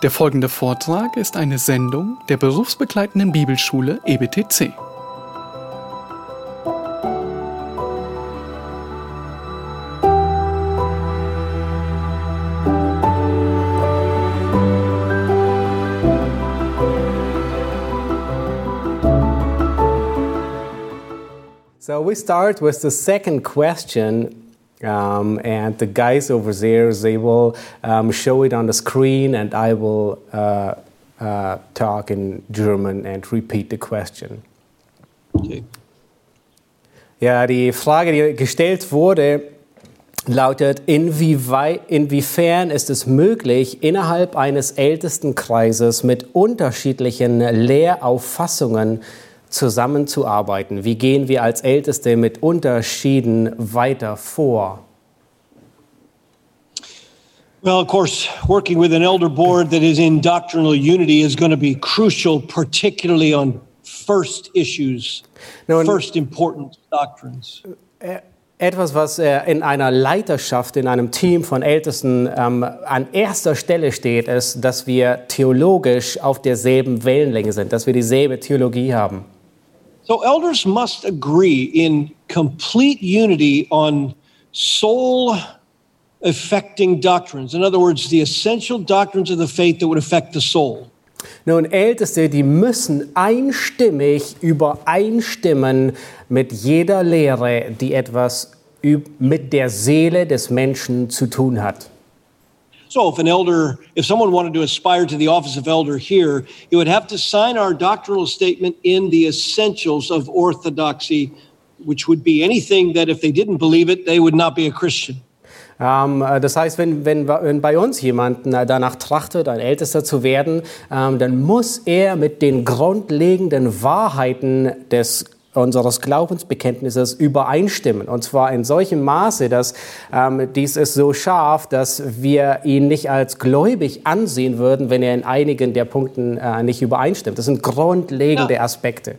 Der folgende Vortrag ist eine Sendung der berufsbegleitenden Bibelschule EBTC. So we start with the second question, um, and the guys over there they will um, show it on the screen, and I will uh, uh, talk in German and repeat the question. Okay. Ja, die Frage, die gestellt wurde, lautet: inwiewei, Inwiefern ist es möglich, innerhalb eines Ältestenkreises mit unterschiedlichen Lehrauffassungen zusammenzuarbeiten? Wie gehen wir als Älteste mit Unterschieden weiter vor? Well, of course, working with an elder board that is in doctrinal unity is going to be crucial, particularly on first issues, Nun- first important doctrines. Etwas, was äh, in einer Leiterschaft, in einem Team von Ältesten ähm, an erster Stelle steht, ist, dass wir theologisch auf derselben Wellenlänge sind, dass wir dieselbe Theologie haben. So, elders must agree in complete unity on soul affecting doctrines. In other words, the essential doctrines of the faith that would affect the soul. Nun, Älteste, die müssen einstimmig übereinstimmen mit jeder Lehre, die etwas mit der Seele des Menschen zu tun hat. So, if an elder, if someone wanted to aspire to the office of elder here, he would have to sign our doctrinal statement in the essentials of orthodoxy, which would be anything that if they didn't believe it, they would not be a Christian. Ähm, äh, das heißt, wenn, wenn, wenn bei uns jemand äh, danach trachtet, ein Ältester zu werden, ähm, dann muss er mit den grundlegenden Wahrheiten des unseres Glaubensbekenntnisses übereinstimmen. Und zwar in solchem Maße, dass ähm, dies ist so scharf, dass wir ihn nicht als gläubig ansehen würden, wenn er in einigen der Punkten äh, nicht übereinstimmt. Das sind grundlegende. Aspekte.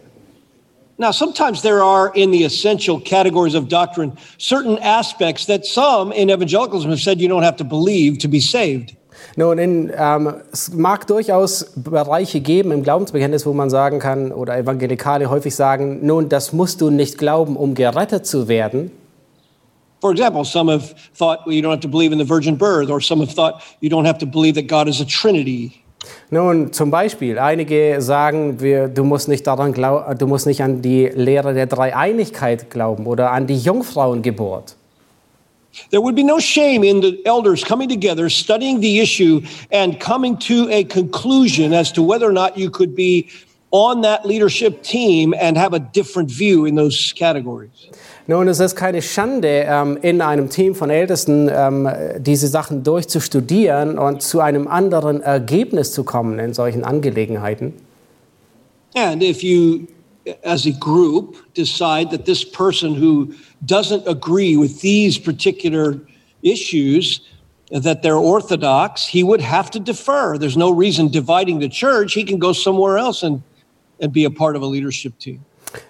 Now, sometimes there are in the essential categories of doctrine certain aspects that some in evangelicalism have said you don't have to believe to be saved. Nun, in, ähm, es mag durchaus Bereiche geben im Glaubensbekenntnis, wo man sagen kann, oder Evangelikale häufig sagen, nun, das musst du nicht glauben, um gerettet zu werden. For example, some have thought well, you don't have to believe in the virgin birth, or some have thought you don't have to believe that God is a trinity. Nun, zum Beispiel, einige sagen, wir, du, musst nicht daran glaub, du musst nicht an die Lehre der Dreieinigkeit glauben oder an die Jungfrauengeburt. There would be no shame in the elders coming together, studying the issue, and coming to a conclusion as to whether or not you could be on that leadership team and have a different view in those categories. Nun, es ist keine Schande, ähm, in einem Team von Ältesten ähm, diese Sachen durchzustudieren und zu einem anderen Ergebnis zu kommen in solchen Angelegenheiten. And if you, as a group, decide that this person who doesn't agree with these particular issues, that they're orthodox, he would have to defer. There's no reason dividing the church. He can go somewhere else and, and be a part of a leadership team.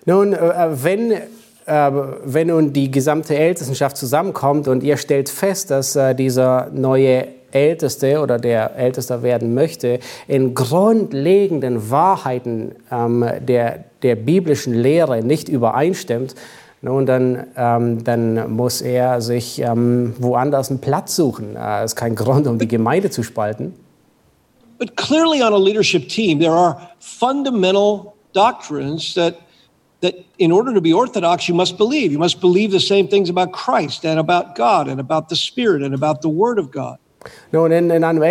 Nun, äh, wenn, äh, wenn nun die gesamte Ältestenschaft zusammenkommt und ihr stellt fest, dass äh, dieser neue Älteste oder der Ältester werden möchte, in grundlegenden Wahrheiten ähm, der, der biblischen Lehre nicht übereinstimmt, nun, dann, ähm, dann muss er sich ähm, woanders einen Platz suchen. Äh, ist kein Grund, um die Gemeinde zu spalten. But clearly, on a leadership team, there are fundamental doctrines that, that in order to be orthodox, you must believe. You must believe the same things about Christ and about God and about the Spirit and about the Word of God. Nun, in, in einem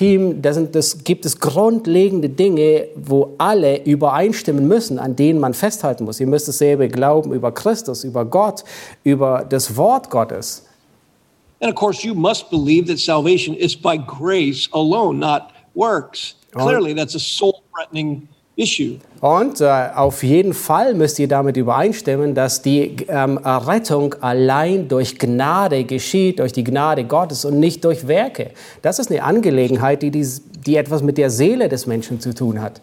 Ältesten-Team, da sind das, gibt es grundlegende Dinge, wo alle übereinstimmen müssen, an denen man festhalten muss. Ihr müsst dasselbe glauben über Christus, über Gott, über das Wort Gottes. And of course, you must believe that salvation is by grace alone, not works. Clearly, that's a soul threatening issue. Und äh, auf jeden Fall müsst ihr damit übereinstimmen, dass die ähm, Errettung allein durch Gnade geschieht, durch die Gnade Gottes und nicht durch Werke. Das ist eine Angelegenheit, die, dies- die etwas mit der Seele des Menschen zu tun hat.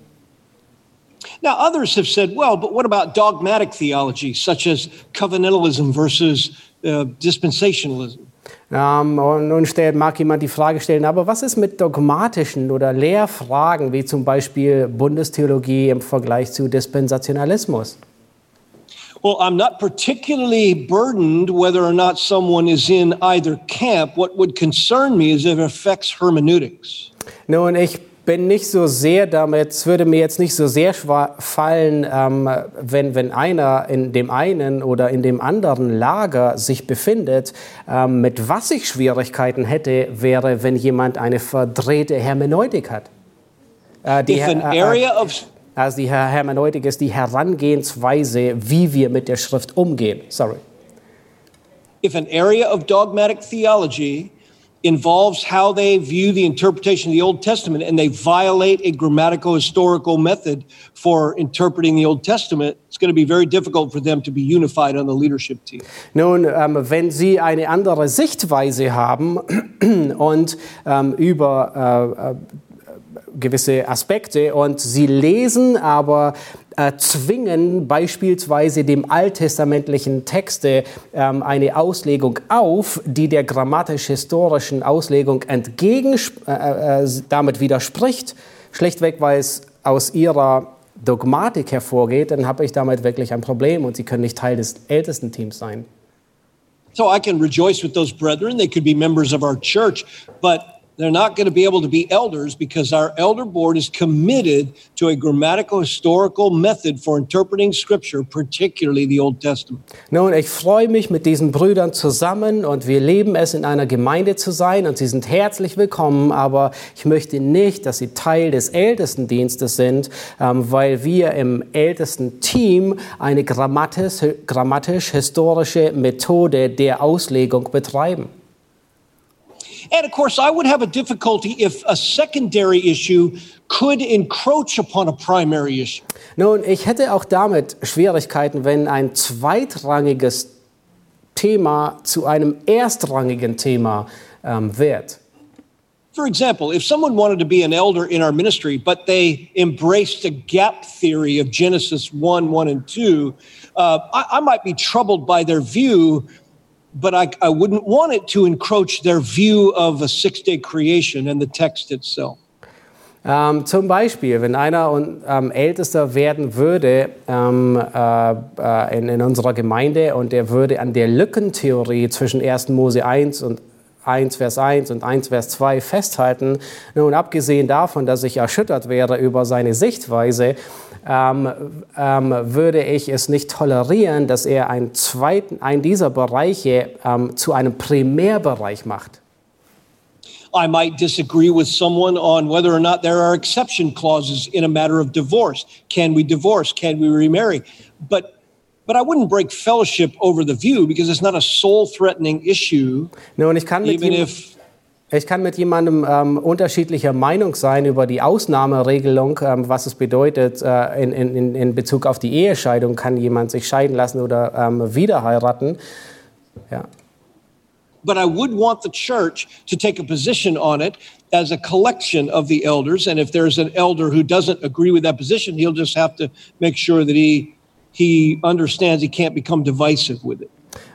Now, others have said, well, but what about dogmatic theology, such as covenantalism versus uh, dispensationalism? Ähm, und nun stellt, mag jemand die Frage stellen, aber was ist mit dogmatischen oder Lehrfragen, wie zum Beispiel Bundestheologie im Vergleich zu Dispensationalismus? Well, I'm not particularly burdened whether or not someone is in either camp. What would concern me is if it affects hermeneutics. Nun, ich bin nicht so sehr damit, es würde mir jetzt nicht so sehr fallen, ähm, wenn, wenn einer in dem einen oder in dem anderen Lager sich befindet. Ähm, mit was ich Schwierigkeiten hätte, wäre, wenn jemand eine verdrehte Hermeneutik hat. Äh, die, an äh, äh, area of also die Her- Hermeneutik ist die Herangehensweise, wie wir mit der Schrift umgehen. Sorry. if an area of dogmatic theology involves how they view the interpretation of the Old Testament and they violate a grammatical historical method for interpreting the Old Testament, it's going to be very difficult for them to be unified on the leadership team. Nun, ähm, wenn Sie eine andere Sichtweise haben und ähm, über äh, äh, gewisse Aspekte und Sie lesen aber zwingen beispielsweise dem alttestamentlichen Texte ähm, eine Auslegung auf, die der grammatisch-historischen Auslegung entgegen äh, äh, damit widerspricht, schlichtweg weil es aus ihrer Dogmatik hervorgeht, dann habe ich damit wirklich ein Problem und Sie können nicht Teil des ältesten Teams sein. So I can rejoice with those brethren. They could be members of our church, but they're not going to be able to be elders because our elder board is committed to a grammatical historical method for interpreting scripture, particularly the Old Testament. Nun, ich freue mich mit diesen Brüdern zusammen und wir leben es, in einer Gemeinde zu sein und sie sind herzlich willkommen, aber ich möchte nicht, dass sie Teil des Ältestendienstes sind, ähm, weil wir im ältesten Team eine grammatisch- grammatisch-historische Methode der Auslegung betreiben. And of course, I would have a difficulty if a secondary issue could encroach upon a primary issue. Nun, ich hätte auch damit Schwierigkeiten, wenn ein zweitrangiges Thema zu einem erstrangigen Thema ähm, wird. For example, if someone wanted to be an elder in our ministry, but they embraced a gap theory of Genesis 1, 1, and 2, uh, I, I might be troubled by their view, but I, I wouldn't want it to encroach their view of a six day creation and the text itself. Ähm, zum Beispiel, wenn einer und, ähm, Ältester werden würde ähm, äh, äh, in, in unserer Gemeinde und er würde an der Lückentheorie zwischen 1. Mose 1 und 1 Vers 1 und 1 Vers 2 festhalten. Nun, abgesehen davon, dass ich erschüttert wäre über seine Sichtweise, ähm, ähm, würde ich es nicht tolerieren, dass er einen, zweiten, einen dieser Bereiche ähm, zu einem Primärbereich macht. I might disagree with someone on whether or not there are exception clauses in a matter of divorce. Can we divorce? Can we remarry? But but I wouldn't break fellowship over the view because it's not a soul-threatening issue, Nun, ich kann mit ihm- if Ich kann mit jemandem ähm, unterschiedlicher Meinung sein über die Ausnahmeregelung, ähm, was es bedeutet äh, in, in, in Bezug auf die Ehescheidung. Kann jemand sich scheiden lassen oder ähm, wieder heiraten? Ja. but I would want the church to take a position on it as a collection of the elders. And if there's an elder who doesn't agree with that position, he'll just have to make sure that he he understands he can't become divisive with it.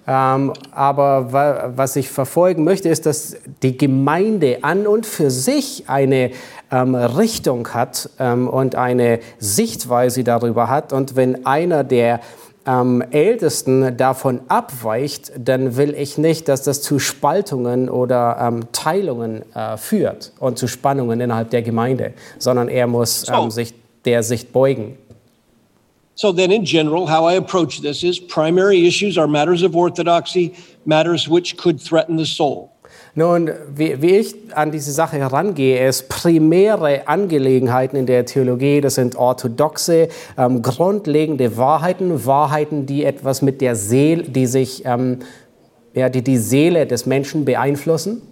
Ähm, aber wa was ich verfolgen möchte, ist, dass die Gemeinde an und für sich eine ähm, Richtung hat ähm, und eine Sichtweise darüber hat. Und wenn einer der ähm, Ältesten davon abweicht, dann will ich nicht, dass das zu Spaltungen oder ähm, Teilungen äh, führt und zu Spannungen innerhalb der Gemeinde, sondern er muss So. ähm, sich der Sicht beugen. So then, in general, how I approach this is primary issues are matters of orthodoxy, matters which could threaten the soul. Nun, wie, wie ich an diese Sache herangehe, ist primäre Angelegenheiten in der Theologie, das sind orthodoxe, ähm, grundlegende Wahrheiten, Wahrheiten, die etwas mit der Seele, die sich, ähm, ja, die die Seele des Menschen beeinflussen.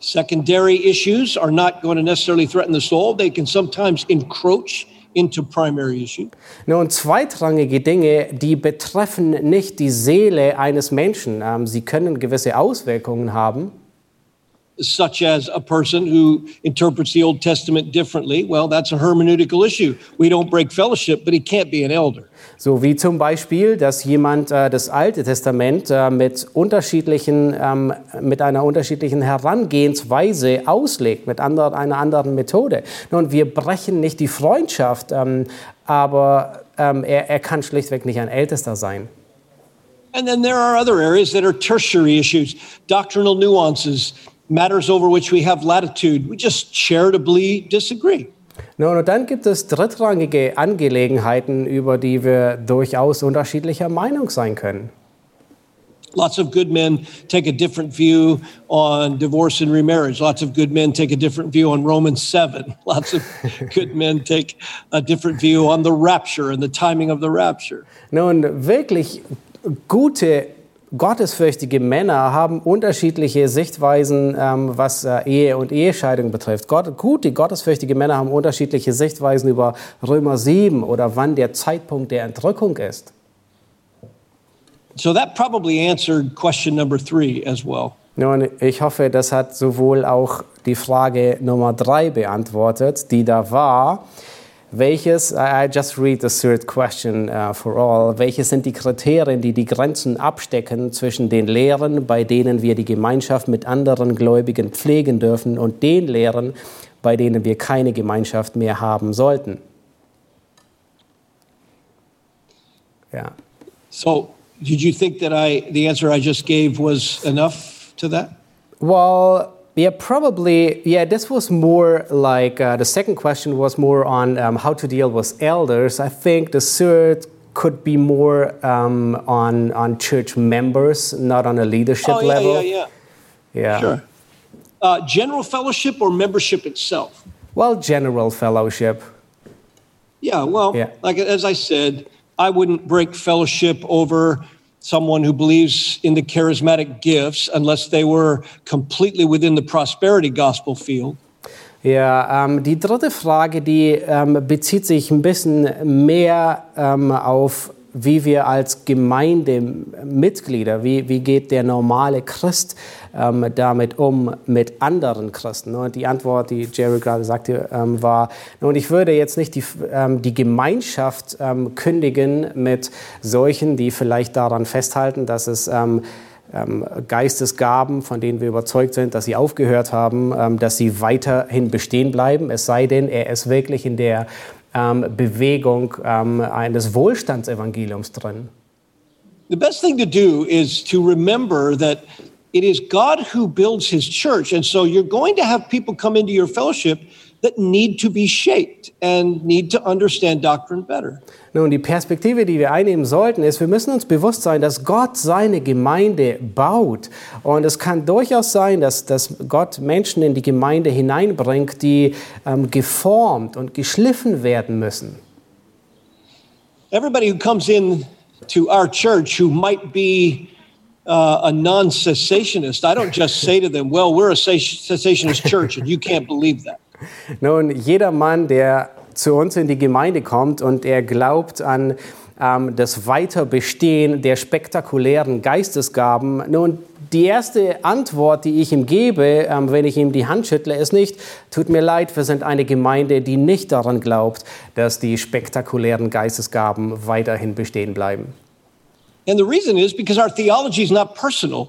Secondary issues are not going to necessarily threaten the soul. They can sometimes encroach into primary issues. Nun, zweitrangige Dinge, die betreffen nicht die Seele eines Menschen. Ähm, sie können gewisse Auswirkungen haben. Such as a person who interprets the Old Testament differently, well, that's a hermeneutical issue. We don't break fellowship, but he can't be an elder. So wie zum Beispiel, dass jemand äh, das Alte Testament äh, mit, unterschiedlichen, ähm, mit einer unterschiedlichen Herangehensweise auslegt, mit anderen, einer anderen Methode. Nun, wir brechen nicht die Freundschaft, ähm, aber ähm, er, er kann schlichtweg nicht ein Ältester sein. And then there are other areas that are tertiary issues, doctrinal nuances, matters over which we have latitude. We just charitably disagree. Nun, und dann gibt es drittrangige Angelegenheiten, über die wir durchaus unterschiedlicher Meinung sein können. Lots of good men take a different view on divorce and remarriage. Lots of good men take a different view on Romans 7. Lots of good men take a different view on the rapture and the timing of the rapture. Nun, wirklich gute gottesfürchtige Männer haben unterschiedliche Sichtweisen, ähm, was äh, Ehe und Ehescheidung betrifft. Gott, gute gottesfürchtige Männer haben unterschiedliche Sichtweisen über Römer 7 oder wann der Zeitpunkt der Entrückung ist. So that probably answered question number three as well. Nun, ich hoffe, das hat sowohl auch die Frage Nummer drei beantwortet, die da war. Welches, I just read the third question uh, for all, welches sind die Kriterien, die die Grenzen abstecken zwischen den Lehren, bei denen wir die Gemeinschaft mit anderen Gläubigen pflegen dürfen, und den Lehren, bei denen wir keine Gemeinschaft mehr haben sollten? Ja. So, did you think that I, the answer I just gave was enough to that? Well, yeah, probably. Yeah, this was more like uh, the second question was more on um, how to deal with elders. I think the third could be more um, on on church members, not on a leadership oh, yeah, level. yeah, yeah. Yeah. Sure. Uh, general fellowship or membership itself? Well, general fellowship. Yeah, well, Yeah. like as I said, I wouldn't break fellowship over someone who believes in the charismatic gifts unless they were completely within the prosperity gospel field. Ja, ähm, die dritte Frage, die ähm, bezieht sich ein bisschen mehr ähm, auf, wie wir als Gemeindemitglieder, wie, wie geht der normale Christ ähm, damit um mit anderen Christen. Und die Antwort, die Jerry gerade sagte, ähm, war, und ich würde jetzt nicht die, ähm, die Gemeinschaft ähm, kündigen mit solchen, die vielleicht daran festhalten, dass es ähm, ähm, Geistesgaben, von denen wir überzeugt sind, dass sie aufgehört haben, ähm, dass sie weiterhin bestehen bleiben, es sei denn, er ist wirklich in der ähm, Bewegung ähm, eines Wohlstandsevangeliums drin. The best thing to do is to remember that it is God who builds his church. And so you're going to have people come into your fellowship that need to be shaped and need to understand doctrine better. Nun, die Perspektive, die wir einnehmen sollten, ist, wir müssen uns bewusst sein, dass Gott seine Gemeinde baut. Und es kann durchaus sein, dass, dass Gott Menschen in die Gemeinde hineinbringt, die ähm, geformt und geschliffen werden müssen. Everybody who comes in to our church who might be uh, a non cessationist, I don't just say to them, well, we're a cessationist church and you can't believe that. Nun, jeder Mann, der zu uns in die Gemeinde kommt und er glaubt an ähm, das Weiterbestehen der spektakulären Geistesgaben, nun, die erste Antwort, die ich ihm gebe, ähm, wenn ich ihm die Hand schüttle, ist nicht, tut mir leid, wir sind eine Gemeinde, die nicht daran glaubt, dass die spektakulären Geistesgaben weiterhin bestehen bleiben. And the reason is because our theology is not personal.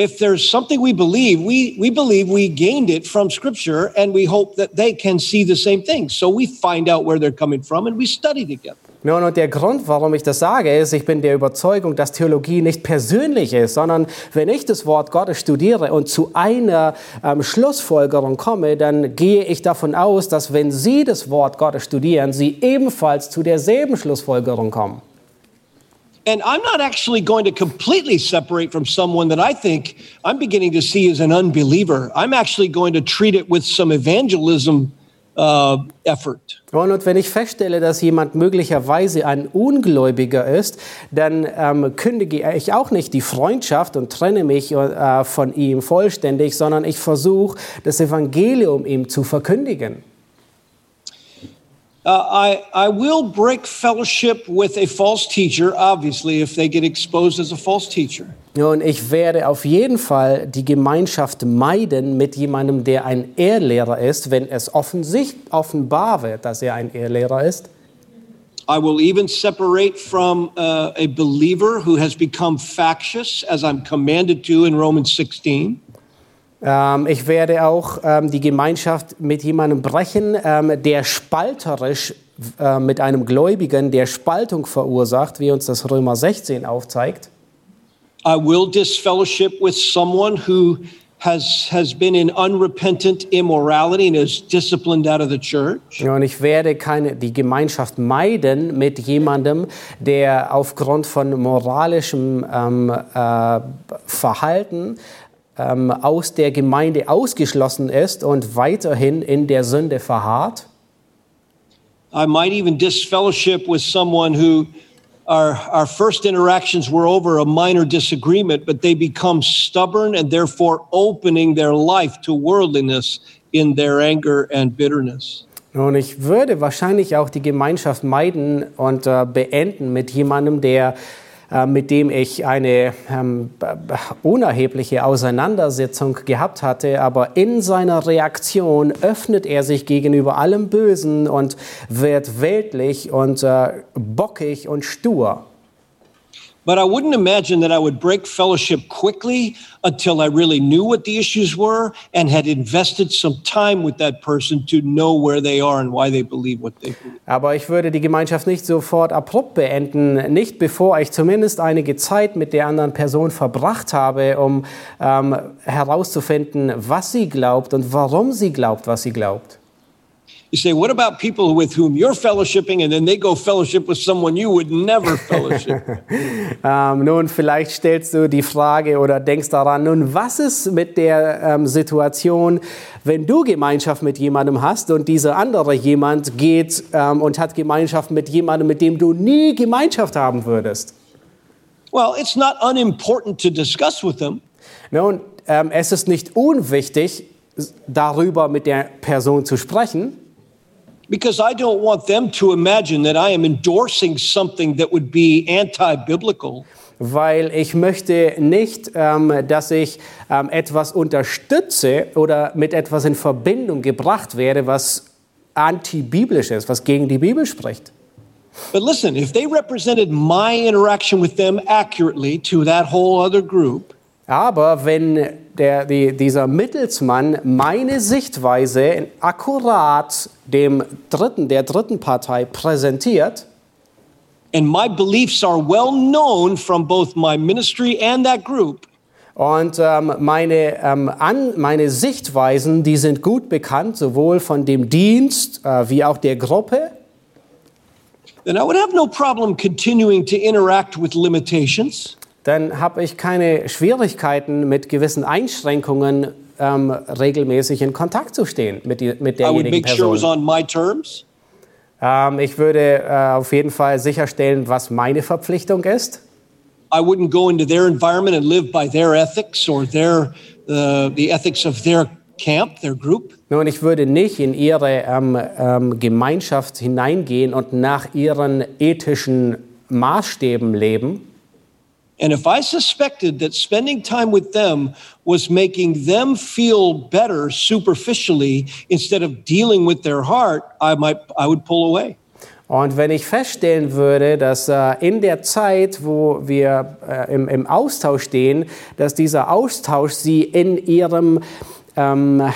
If there's something we believe, we, we believe we gained it from Scripture and we hope that they can see the same thing. So we find out where they're coming from and we study together. Nun, und der Grund, warum ich das sage, ist, ich bin der Überzeugung, dass Theologie nicht persönlich ist, sondern wenn ich das Wort Gottes studiere und zu einer ähm, Schlussfolgerung komme, dann gehe ich davon aus, dass wenn Sie das Wort Gottes studieren, Sie ebenfalls zu derselben Schlussfolgerung kommen. And I'm not actually going to completely separate from someone that I think I'm beginning to see as an unbeliever. I'm actually going to treat it with some evangelism uh, und wenn ich feststelle, dass jemand möglicherweise ein Ungläubiger ist, dann ähm, kündige ich auch nicht die Freundschaft und trenne mich äh, von ihm vollständig, sondern ich versuche, das Evangelium ihm zu verkündigen. Uh, I, I will break fellowship with a false teacher, obviously, if they get exposed as a false teacher. Und ich werde auf jeden Fall die Gemeinschaft meiden mit jemandem, der ein Ehrlehrer ist, wenn es offensichtlich offenbar wird, dass er ein Ehrlehrer ist. I will even separate from uh, a believer who has become factious, as I'm commanded to in Romans 16. Ähm, ich werde auch ähm, die Gemeinschaft mit jemandem brechen, ähm, der spalterisch äh, mit einem Gläubigen, der Spaltung verursacht, wie uns das Römer 16 aufzeigt. I will disfellowship with someone who has, has been in unrepentant immorality and is disciplined out of the church. Und ich werde keine, die Gemeinschaft meiden mit jemandem, der aufgrund von moralischem ähm, äh, Verhalten ähm, aus der Gemeinde ausgeschlossen ist und weiterhin in der Sünde verharrt. I might even disfellowship with someone who our, our first interactions were over a minor disagreement, but they become stubborn and therefore opening their life to worldliness in their anger and bitterness. Und ich würde wahrscheinlich auch die Gemeinschaft meiden und äh, beenden mit jemandem, der mit dem ich eine ähm, unerhebliche Auseinandersetzung gehabt hatte, aber in seiner Reaktion öffnet er sich gegenüber allem Bösen und wird weltlich und äh, bockig und stur. But I wouldn't imagine that I would break fellowship quickly until I really knew what the issues were and had invested some time with that person to know where they are and why they believe what they believe. Aber ich würde die Gemeinschaft nicht sofort abrupt beenden, nicht bevor ich zumindest einige Zeit mit der anderen Person verbracht habe, um ähm, herauszufinden, was sie glaubt und warum sie glaubt, was sie glaubt. You say, what about people with whom you're fellowshipping and then they go fellowship with someone you would never fellowship? Ähm, nun, vielleicht stellst du die Frage oder denkst daran, nun, was ist mit der ähm, Situation, wenn du Gemeinschaft mit jemandem hast und dieser andere jemand geht ähm, und hat Gemeinschaft mit jemandem, mit dem du nie Gemeinschaft haben würdest? well, it's not unimportant to discuss with them, Nun, ähm, es ist nicht unwichtig, darüber mit der Person zu sprechen, because I don't want them to imagine that I am endorsing something that would be anti biblical. weil ich möchte nicht, ähm, dass ich ähm, etwas unterstütze oder mit etwas in Verbindung gebracht werde, was antibiblisch ist, was gegen die Bibel spricht. But listen, if they represented my interaction with them accurately to that whole other group, Aber wenn der, die, dieser Mittelsmann meine Sichtweise akkurat dem dritten, der dritten Partei präsentiert, and my beliefs are well known from both my ministry and that group, Und ähm, meine, ähm, an, meine Sichtweisen, die sind gut bekannt, sowohl von dem Dienst äh, wie auch der Gruppe. then I would have no problem continuing to interact with limitations. Dann habe ich keine Schwierigkeiten, mit gewissen Einschränkungen ähm, regelmäßig in Kontakt zu stehen mit, die, mit derjenigen make sure it was Person. on my terms. Ähm, ich würde äh, auf jeden Fall sicherstellen, was meine Verpflichtung ist. I wouldn't go into their environment and live by their ethics or their uh, the ethics of their camp, their group. Nun, ich würde nicht in ihre ähm, ähm, Gemeinschaft hineingehen und nach ihren ethischen Maßstäben leben. And if I suspected that spending time with them was making them feel better superficially instead of dealing with their heart, I might I would pull away. Und wenn ich feststellen würde, dass äh, in der Zeit, wo wir äh, im, im Austausch stehen, dass dieser Austausch sie in ihrem ähm,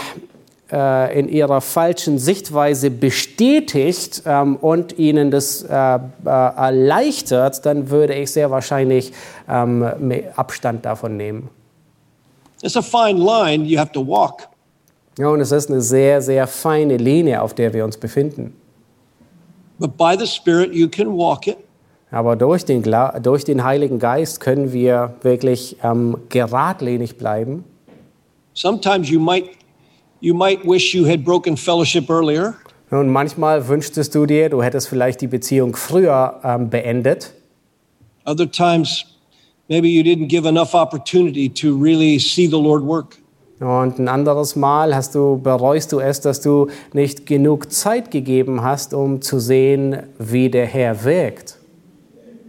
äh, in ihrer falschen Sichtweise bestätigt ähm, und ihnen das äh, äh, erleichtert, dann würde ich sehr wahrscheinlich ähm, Abstand davon nehmen. It's a fine line you have to walk. Ja, und es ist eine sehr, sehr feine Linie, auf der wir uns befinden. But by the Spirit you can walk it. Aber durch den, durch den Heiligen Geist können wir wirklich ähm, geradlinig bleiben. Sometimes you might you might wish you had broken fellowship earlier. Und manchmal wünschtest du dir, du hättest vielleicht die Beziehung früher ähm, beendet. Other times maybe you didn't give enough opportunity to really see the Lord work. Und ein anderes Mal hast du, bereust du es, dass du nicht genug Zeit gegeben hast, um zu sehen, wie der Herr wirkt.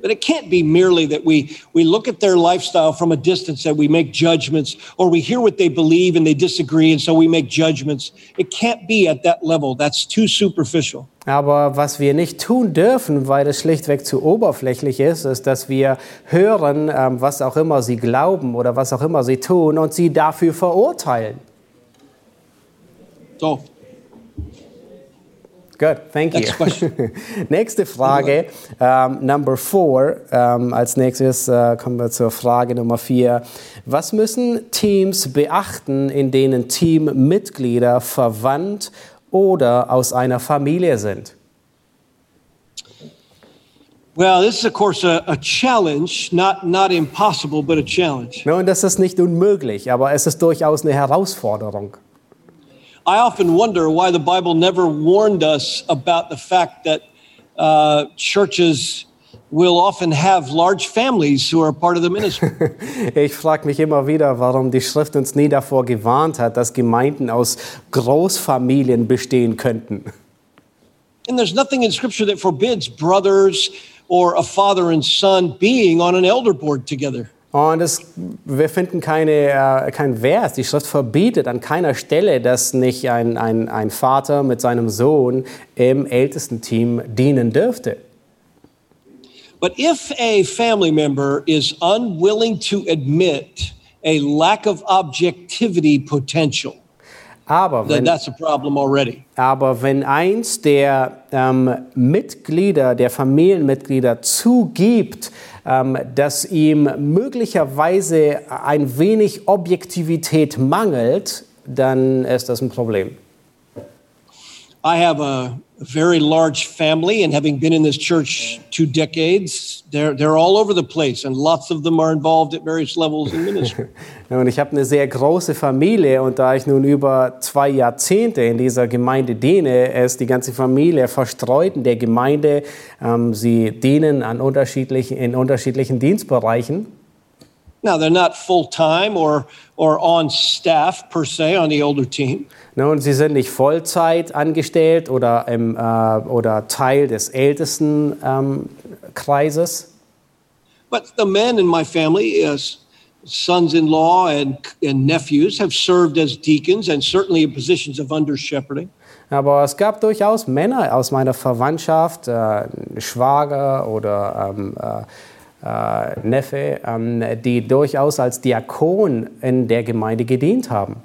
But it can't be merely that we, we look at their lifestyle from a distance and we make judgments, or we hear what they believe and they disagree, and so we make judgments. It can't be at that level. That's too superficial. Aber was wir nicht tun dürfen, weil es schlichtweg zu oberflächlich ist, ist, dass wir hören, ähm, was auch immer sie glauben oder was auch immer sie tun und sie dafür verurteilen. So, Good, thank you. Next question. Nächste Frage, ähm, Number four. Ähm, als nächstes äh, kommen wir zur Frage Nummer vier. Was müssen Teams beachten, in denen Teammitglieder verwandt oder aus einer Familie sind? well, this is, of course, a, a challenge, not, not impossible, but a challenge. Nun, das ist nicht unmöglich, aber es ist durchaus eine Herausforderung. I often wonder why the Bible never warned us about the fact that uh, churches will often have large families who are part of the ministry. Ich frage mich immer wieder, warum die Schrift uns nie davor gewarnt hat, dass Gemeinden aus Großfamilien bestehen könnten. and there's nothing in Scripture that forbids brothers or a father and son being on an elder board together. Und es, wir finden keine, äh, kein Vers. Die Schrift verbietet an keiner Stelle, dass nicht ein, ein, ein Vater mit seinem Sohn im Ältestenteam dienen dürfte. But if a family member is unwilling to admit a lack of objectivity potential, Aber then wenn, that's a problem already. aber wenn eins der ähm, Mitglieder, der Familienmitglieder zugibt, dass ihm möglicherweise ein wenig Objektivität mangelt, dann ist das ein Problem. I have a very large family, and having been in this church two decades, they're, they're all over the place, and lots of them are involved at various levels in ministry. Und ich habe eine sehr große Familie und da ich nun über zwei Jahrzehnte in dieser Gemeinde diene, ist die ganze Familie verstreut in der Gemeinde. Ähm, sie dienen an unterschiedlichen, in unterschiedlichen Dienstbereichen. Now, they're not full time or, or on staff per se on the older team. Nun, sie sind nicht Vollzeit angestellt oder, im, äh, oder Teil des ältesten ähm, Kreises. But the men in my family, as sons-in-law and, and nephews, have served as deacons and certainly in positions of under shepherding. Aber es gab durchaus Männer aus meiner Verwandtschaft, äh, Schwager oder ähm, äh, äh, Neffe, ähm, die durchaus als Diakon in der Gemeinde gedient haben.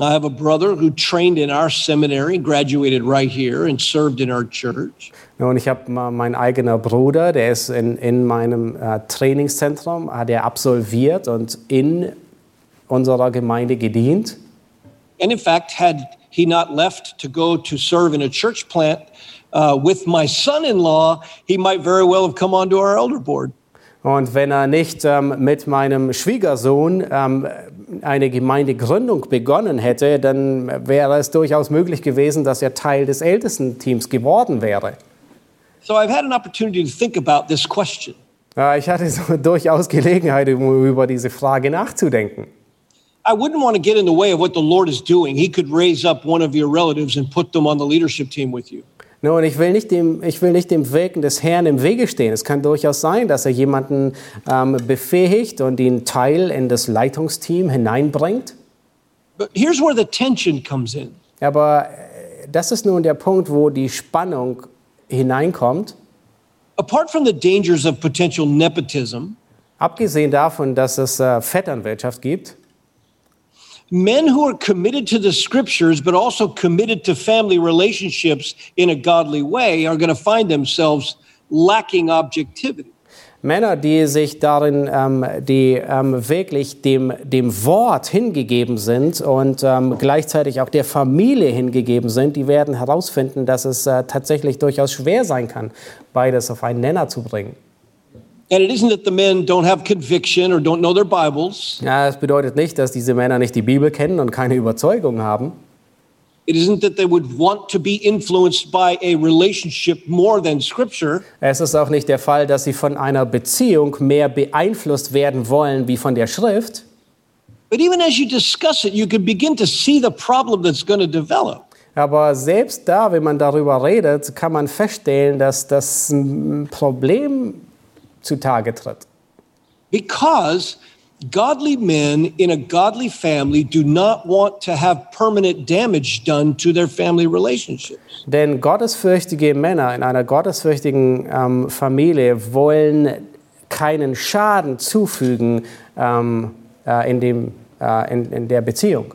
I have a brother who trained in our seminary, graduated right here, and served in our church. Und ich habe meinen eigenen Bruder, der ist in, in meinem äh, Trainingszentrum, hat er absolviert und in unserer Gemeinde gedient. And in fact, had he not left to go to serve in a church plant uh, with my son in law, he might very well have come onto our elder board. Und wenn er nicht ähm, mit meinem Schwiegersohn ähm, eine Gemeindegründung begonnen hätte, dann wäre es durchaus möglich gewesen, dass er Teil des Ältestenteams geworden wäre. So I've had an opportunity to think about this question. Ich hatte so durchaus Gelegenheit, um über diese Frage nachzudenken. I wouldn't want to get in the way of what the Lord is doing. He could raise up one of your relatives and put them on the leadership team with you. Nun, ich will, nicht dem, ich will nicht dem Wirken des Herrn im Wege stehen. Es kann durchaus sein, dass er jemanden ähm, befähigt und ihn Teil in das Leitungsteam hineinbringt. But here's where the tension comes in. Aber äh, das ist nun der Punkt, wo die Spannung hineinkommt. Apart from the dangers of potential nepotism, Abgesehen davon, dass es äh, Vetternwirtschaft gibt, men who are committed to the scriptures but also committed to family relationships in a godly way are going to find themselves lacking objectivity. Männer, die sich darin, ähm, die ähm, wirklich dem, dem Wort hingegeben sind und ähm, gleichzeitig auch der Familie hingegeben sind, die werden herausfinden, dass es äh, tatsächlich durchaus schwer sein kann, beides auf einen Nenner zu bringen. And it isn't that the men don't have conviction or don't know their Bibles. Ja, das bedeutet nicht, dass diese Männer nicht die Bibel kennen und keine Überzeugung haben. It isn't that they would want to be influenced by a relationship more than scripture. Es ist auch nicht der Fall, dass sie von einer Beziehung mehr beeinflusst werden wollen wie von der Schrift. But even as you discuss it, you can begin to see the problem that's going to develop. Aber selbst da, wenn man darüber redet, kann man feststellen, dass das ein Problem zutage tritt. Because godly men in a godly family do not want to have permanent damage done to their family relationships. Denn gottesfürchtige Männer in einer gottesfürchtigen ähm, Familie wollen keinen Schaden zufügen ähm, äh, in, dem, äh, in, in der Beziehung.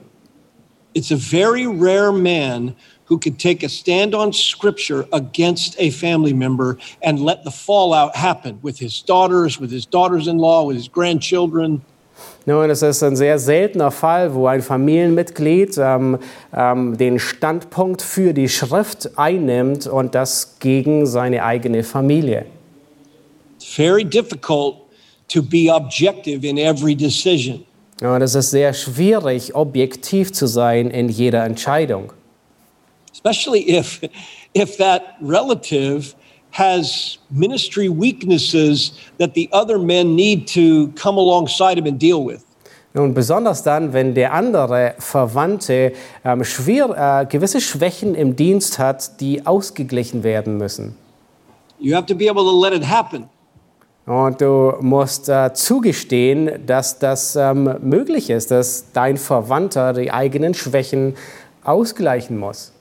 It's a very rare man who could take a stand on scripture against a family member and let the fallout happen with his daughters, with his daughters in law, with his grandchildren. Nun, es ist ein sehr seltener Fall, wo ein Familienmitglied ähm, ähm, den Standpunkt für die Schrift einnimmt und das gegen seine eigene Familie. Very difficult to be objective in every decision. Und es ist sehr schwierig, objektiv zu sein in jeder Entscheidung. Especially if if that relative has ministry weaknesses that the other men need to come alongside him and deal with. Nun, besonders dann, wenn der andere Verwandte ähm, schwer, äh, gewisse Schwächen im Dienst hat, die ausgeglichen werden müssen. You have to be able to let it happen. Und du musst äh, zugestehen, dass das ähm, möglich ist, dass dein Verwandter die eigenen Schwächen ausgleichen muss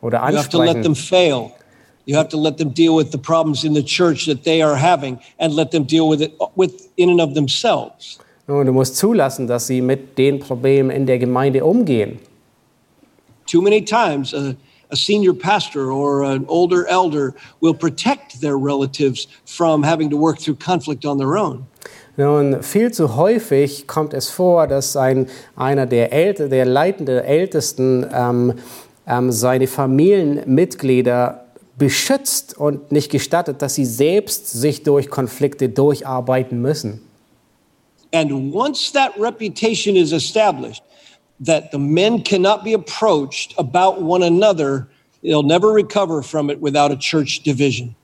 oder You have to let them fail. You have to let them deal with the problems in the church that they are having and let them deal with it with in and of themselves. Und du musst zulassen, dass sie mit den Problemen in der Gemeinde umgehen. Too many times a, a senior pastor or an older elder will protect their relatives from having to work through conflict on their own. Nun, viel zu häufig kommt es vor, dass ein, einer der, Älte, der leitende Ältesten ähm, ähm, seine Familienmitglieder beschützt und nicht gestattet, dass sie selbst sich durch Konflikte durcharbeiten müssen. And once that reputation is established, that the men cannot be approached about one another, they'll never recover from it without a church division.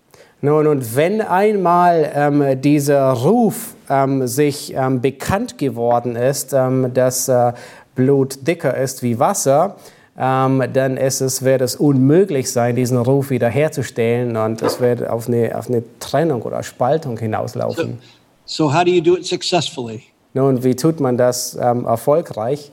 Nun, und wenn einmal ähm, dieser Ruf ähm, sich ähm, bekannt geworden ist, ähm, dass äh, Blut dicker ist wie Wasser, ähm, dann ist es, wird es unmöglich sein, diesen Ruf wiederherzustellen und es wird auf eine, auf eine Trennung oder Spaltung hinauslaufen. So, how do you do it successfully? Nun, wie tut man das ähm, erfolgreich?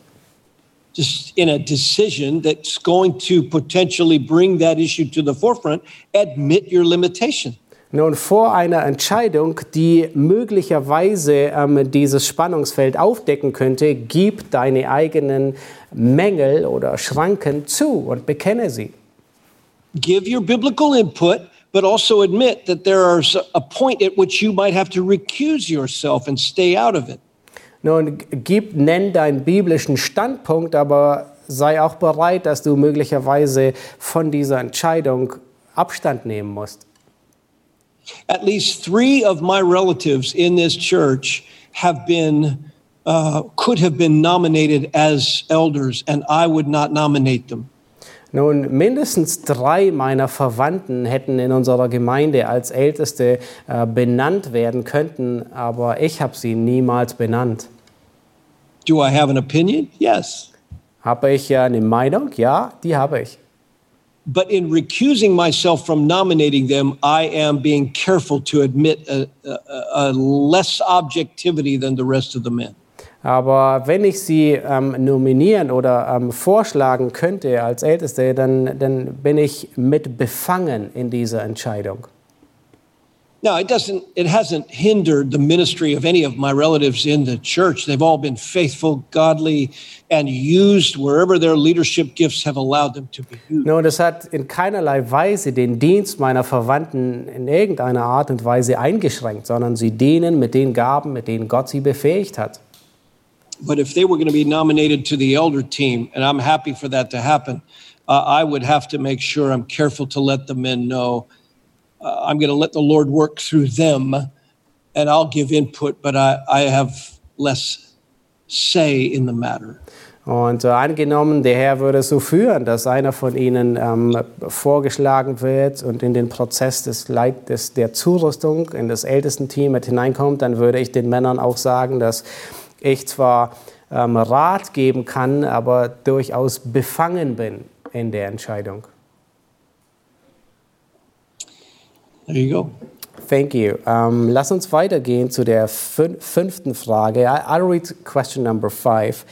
Just in a decision that's going to potentially bring that issue to the forefront, admit your limitation. Nun, vor einer Entscheidung, die möglicherweise ähm, dieses Spannungsfeld aufdecken könnte, gib deine eigenen Mängel oder Schranken zu und bekenne sie. Give your biblical input, but also admit that there's a point at which you might have to recuse yourself and stay out of it. Nun, gib, nenn deinen biblischen Standpunkt, aber sei auch bereit, dass du möglicherweise von dieser Entscheidung Abstand nehmen musst. At least three of my relatives in this church have been, uh, could have been nominated as elders, and I would not nominate them. Nun, mindestens drei meiner Verwandten hätten in unserer Gemeinde als Älteste äh, benannt werden könnten, aber ich habe sie niemals benannt. Do I have an opinion? Yes. Habe ich ja eine Meinung? Ja, die habe ich. But in recusing myself from nominating them, I am being careful to admit a, a, a less objectivity than the rest of the men. Aber wenn ich sie ähm, nominieren oder ähm, vorschlagen könnte als Älteste, dann, dann bin ich mit befangen in dieser Entscheidung. Now, it doesn't, it hasn't hindered the ministry of any of my relatives in the church. They've all been faithful, godly, and used wherever their leadership gifts have allowed them to be used. Nun, das hat in keinerlei Weise den Dienst meiner Verwandten in irgendeiner Art und Weise eingeschränkt, sondern sie dienen mit den Gaben, mit denen Gott sie befähigt hat. But if they were going to be nominated to the elder team, and I'm happy for that to happen, uh, I would have to make sure I'm careful to let the men know uh, I'm going to let the Lord work through them, and I'll give input, but I, I have less say in the matter. Und äh, angenommen, der Herr würde so führen, dass einer von ihnen ähm, vorgeschlagen wird und in den Prozess des Leit des, der Zurüstung in das Ältestenteam mit hineinkommt, dann würde ich den Männern auch sagen, dass ich zwar ähm, Rat geben kann, aber durchaus befangen bin in der Entscheidung. There you go. Thank you. Um, lass uns weitergehen zu der fün fünften Frage. I, I'll read question number five.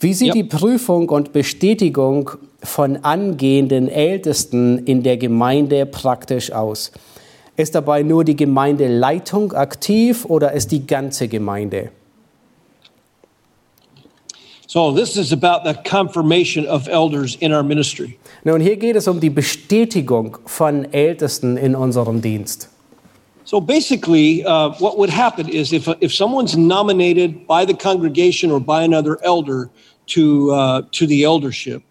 Wie sieht Yep. die Prüfung und Bestätigung von angehenden Ältesten in der Gemeinde praktisch aus? Ist dabei nur die Gemeindeleitung aktiv oder ist die ganze Gemeinde? So this is about the confirmation of elders in our ministry. Nun, hier geht es um die Bestätigung von Ältesten in unserem Dienst. So basically, uh, what would happen is if, if someone's nominated by the congregation or by another elder to, uh, to the eldership,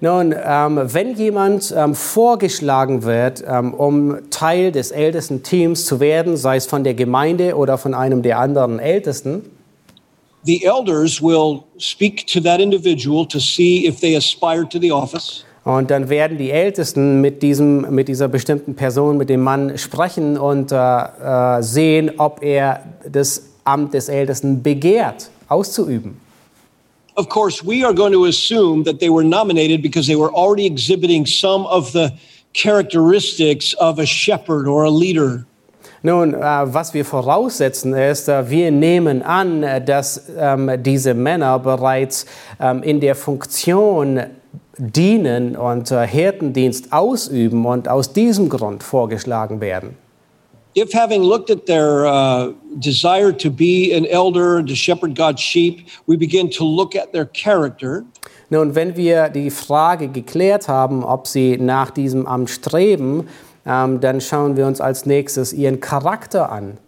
Nun, ähm, wenn jemand ähm, vorgeschlagen wird, ähm, um Teil des Ältestenteams zu werden, sei es von der Gemeinde oder von einem der anderen Ältesten, the elders will speak to that individual to see if they aspire to the office. und dann werden die Ältesten mit, diesem, mit dieser bestimmten Person, mit dem Mann sprechen und äh, äh, sehen, ob er das Amt des Ältesten begehrt, auszuüben. Of course, we are going to assume that they were nominated because they were already exhibiting some of the characteristics of a shepherd or a leader. Nun, äh, was wir voraussetzen ist, äh, wir nehmen an, äh, dass ähm, diese Männer bereits ähm, in der Funktion dienen und Hirtendienst ausüben und aus diesem Grund vorgeschlagen werden. If having looked at their uh, desire to be an elder, to shepherd God's sheep, we begin to look at their character, Nun, wenn wir die Frage geklärt haben, ob sie nach diesem Amt streben, ähm, dann schauen wir uns als nächstes ihren Charakter an.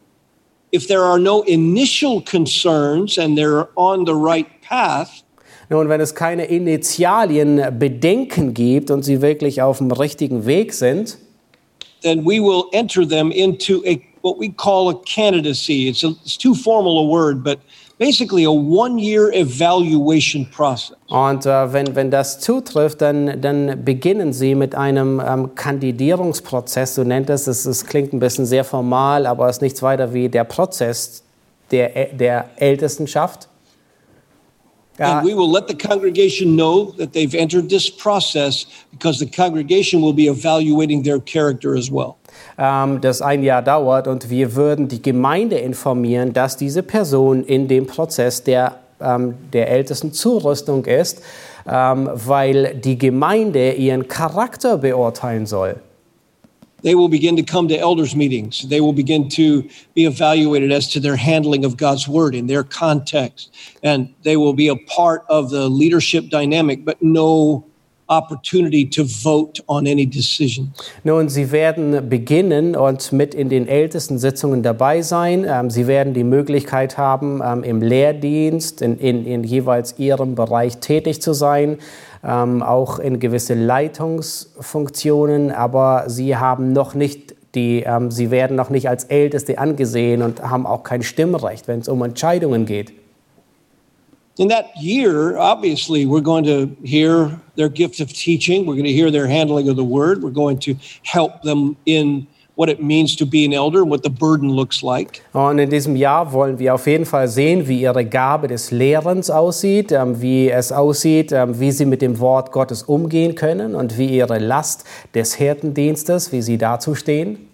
if there are no initial concerns and they're on the right path, Nun, wenn es keine Initialien Bedenken gibt und sie wirklich auf dem richtigen Weg sind, then we will enter them into a what we call a candidacy. It's, a, it's too formal a word, but basically a one-year evaluation process. Und äh, wenn, wenn das zutrifft, dann, dann beginnen sie mit einem ähm, Kandidierungsprozess, so nennt es. es. Es klingt ein bisschen sehr formal, aber es ist nichts weiter wie der Prozess der, der Ältestenschaft. And we will let the congregation know that they've entered this process because the congregation will be evaluating their character as well. Ähm, das ein Jahr dauert und wir würden die Gemeinde informieren, dass diese Person in dem Prozess der, ähm, der ältesten Zurüstung ist, ähm, weil die Gemeinde ihren Charakter beurteilen soll. They will begin to come to elders' meetings. They will begin to be evaluated as to their handling of God's word in their context. And they will be a part of the leadership dynamic, but no opportunity to vote on any decisions. Nun, Sie werden beginnen und mit in den ältesten Sitzungen dabei sein. Ähm, Sie werden die Möglichkeit haben, ähm, im Lehrdienst in, in, in jeweils Ihrem Bereich tätig zu sein, ähm, auch in gewisse Leitungsfunktionen, aber Sie haben noch nicht die, ähm, Sie werden noch nicht als Älteste angesehen und haben auch kein Stimmrecht, wenn es um Entscheidungen geht. In that year, obviously, we're going to hear their gift of teaching. We're going to hear their handling of the word. We're going to help them in what it means to be an elder what the burden looks like. Oh, und in diesem Jahr wollen wir auf jeden Fall sehen, wie ihre Gabe des Lehrens aussieht, ähm, wie es aussieht, ähm, wie sie mit dem Wort Gottes umgehen können und wie ihre Last des Hirtendienstes, wie sie dazu stehen.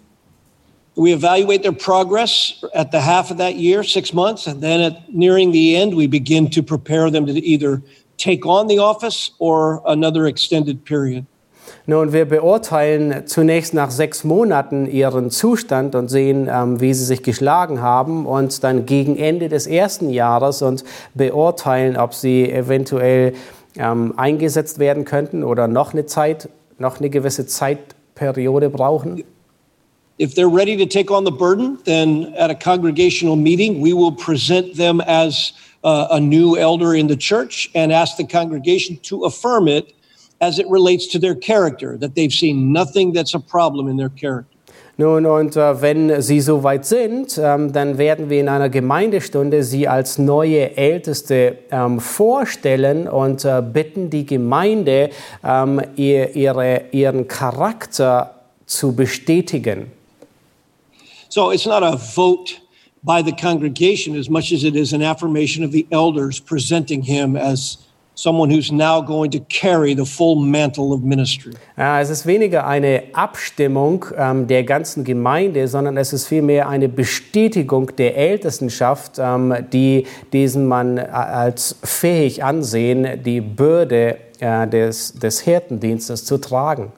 We evaluate their progress at the half of that year, six months, and then at nearing the end, we begin to prepare them to either take on the office or another extended period. Nun, wir beurteilen zunächst nach sechs Monaten ihren Zustand und sehen, ähm, wie sie sich geschlagen haben und dann gegen Ende des ersten Jahres und beurteilen, ob sie eventuell ähm, eingesetzt werden könnten oder noch eine Zeit, noch eine gewisse Zeitperiode brauchen. If they're ready to take on the burden, then at a congregational meeting, we will present them as uh, a new elder in the church and ask the congregation to affirm it as it relates to their character, that they've seen nothing that's a problem in their character. Nun, und äh, wenn Sie soweit sind, ähm, dann werden wir in einer Gemeindestunde Sie als neue Älteste ähm, vorstellen und äh, bitten die Gemeinde, ähm, ihr, ihre, ihren Charakter zu bestätigen. So it's not a vote by the congregation as much as it is an affirmation of the elders presenting him as someone who's now going to carry the full mantle of ministry. Ja, es ist weniger eine Abstimmung ähm, der ganzen Gemeinde, sondern es ist vielmehr eine Bestätigung der Ältestenschaft, ähm, die diesen Mann äh, als fähig ansehen, die Bürde äh, des, des Hirtendienstes zu tragen.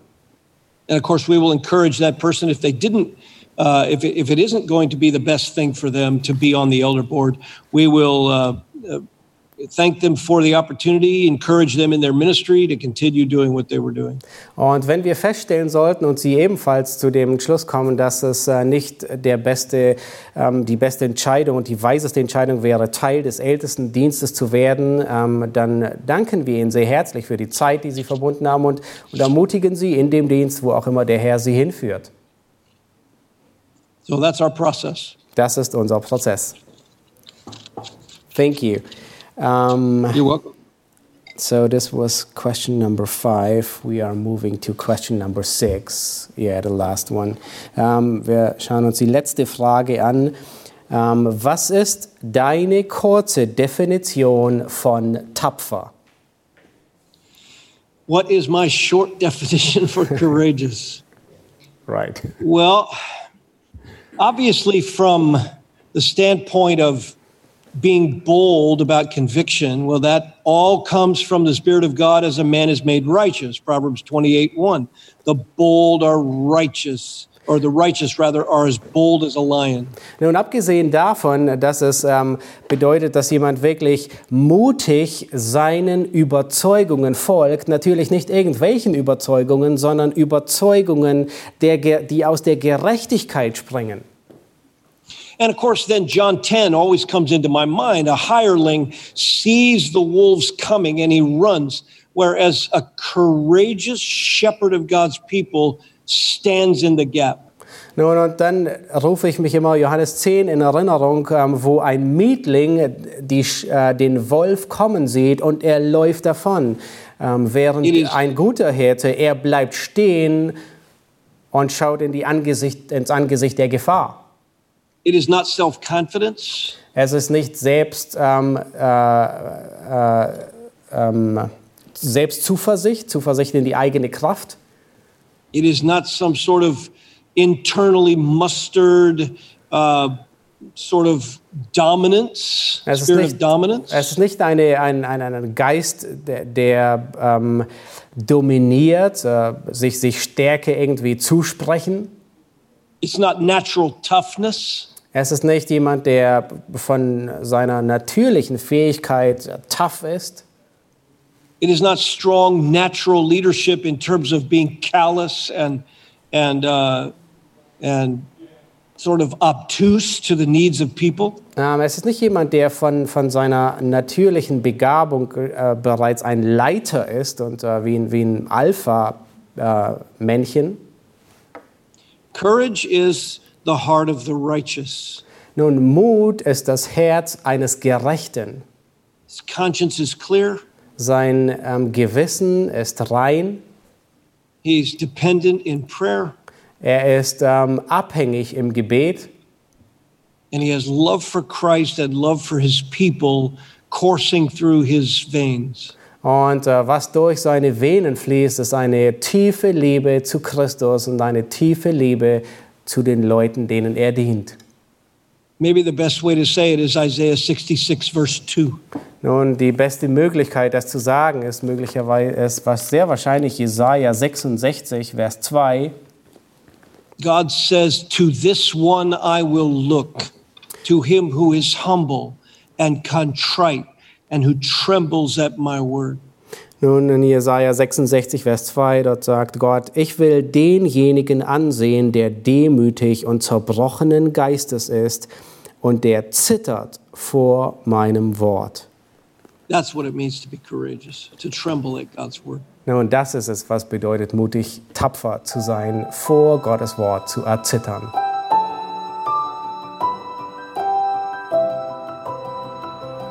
And of course, we will encourage that person if they didn't, uh, if, it, if it isn't going to be the best thing for them to be on the elder board, we will uh, uh, thank them for the opportunity, encourage them in their ministry to continue doing what they were doing. Und wenn wir feststellen sollten und Sie ebenfalls zu dem Schluss kommen, dass es äh, nicht der beste, ähm, die beste Entscheidung und die weiseste Entscheidung wäre, Teil des Ältestendienstes zu werden, ähm, dann danken wir Ihnen sehr herzlich für die Zeit, die Sie verbunden haben und, und ermutigen Sie in dem Dienst, wo auch immer der Herr Sie hinführt. So that's our process. Das ist unser Prozess. Thank you. Um, You're welcome. So this was question number five. We are moving to question number six. Yeah, the last one. Ähm, wir schauen uns die letzte Frage an. Ähm, was ist deine kurze Definition von tapfer? What is my short definition for courageous? Right. Well, obviously, from the standpoint of being bold about conviction, well, that all comes from the Spirit of God as a man is made righteous. Proverbs 28 1. The bold are righteous, or the righteous rather are as bold as a lion. Nun, abgesehen davon, dass es ähm, bedeutet, dass jemand wirklich mutig seinen Überzeugungen folgt, natürlich nicht irgendwelchen Überzeugungen, sondern Überzeugungen, der, die aus der Gerechtigkeit springen. And of course, then John 10 always comes into my mind. A hireling sees the wolves coming and he runs, whereas a courageous shepherd of God's people stands in the gap. Nun, und dann rufe ich mich immer Johannes 10 in Erinnerung, ähm, wo ein Mietling die, äh, den Wolf kommen sieht und er läuft davon. Ähm, während It is- ein guter Hirte, er bleibt stehen und schaut in die Angesicht, ins Angesicht der Gefahr. It is not self confidence. Es ist nicht selbst, ähm, äh, äh, ähm, Selbstzuversicht, Zuversicht in die eigene Kraft. It is not some sort of internally mustered uh, sort of dominance, Es ist spirit nicht- of dominance. Es ist nicht eine, ein, ein, ein Geist, der, der ähm, dominiert, äh, sich, sich Stärke irgendwie zusprechen. It's not natural toughness. Es ist nicht jemand, der von seiner natürlichen Fähigkeit äh, tough ist. It is not strong natural leadership in terms of being callous and and uh, and sort of obtuse to the needs of people. Ähm, es ist nicht jemand, der von, von seiner natürlichen Begabung äh, bereits ein Leiter ist und äh, wie, ein- wie ein Alpha-Männchen. Courage is the heart of the righteous. Nun, Mut ist das Herz eines Gerechten. His conscience is clear. Sein ähm, Gewissen ist rein. He's dependent in prayer, Er ist ähm, abhängig im Gebet. and he has love for Christ and love for his people coursing through his veins. Und äh, was durch seine Venen fließt, ist eine tiefe Liebe zu Christus und eine tiefe Liebe zu den Leuten, denen er dient. Maybe the best way to say it is Isaiah 66, verse 2. Nun, die beste Möglichkeit, das zu sagen, ist möglicherweise, ist was sehr wahrscheinlich Jesaja 66, Vers 2. God says, To this one I will look, to him who is humble and contrite and who trembles at my word. Nun, in Jesaja 66, Vers 2, dort sagt Gott: Ich will denjenigen ansehen, der demütig und zerbrochenen Geistes ist und der zittert vor meinem Wort. That's what it means to be courageous, to tremble at God's word. Nun, das ist es, was bedeutet, mutig, tapfer zu sein, vor Gottes Wort zu erzittern.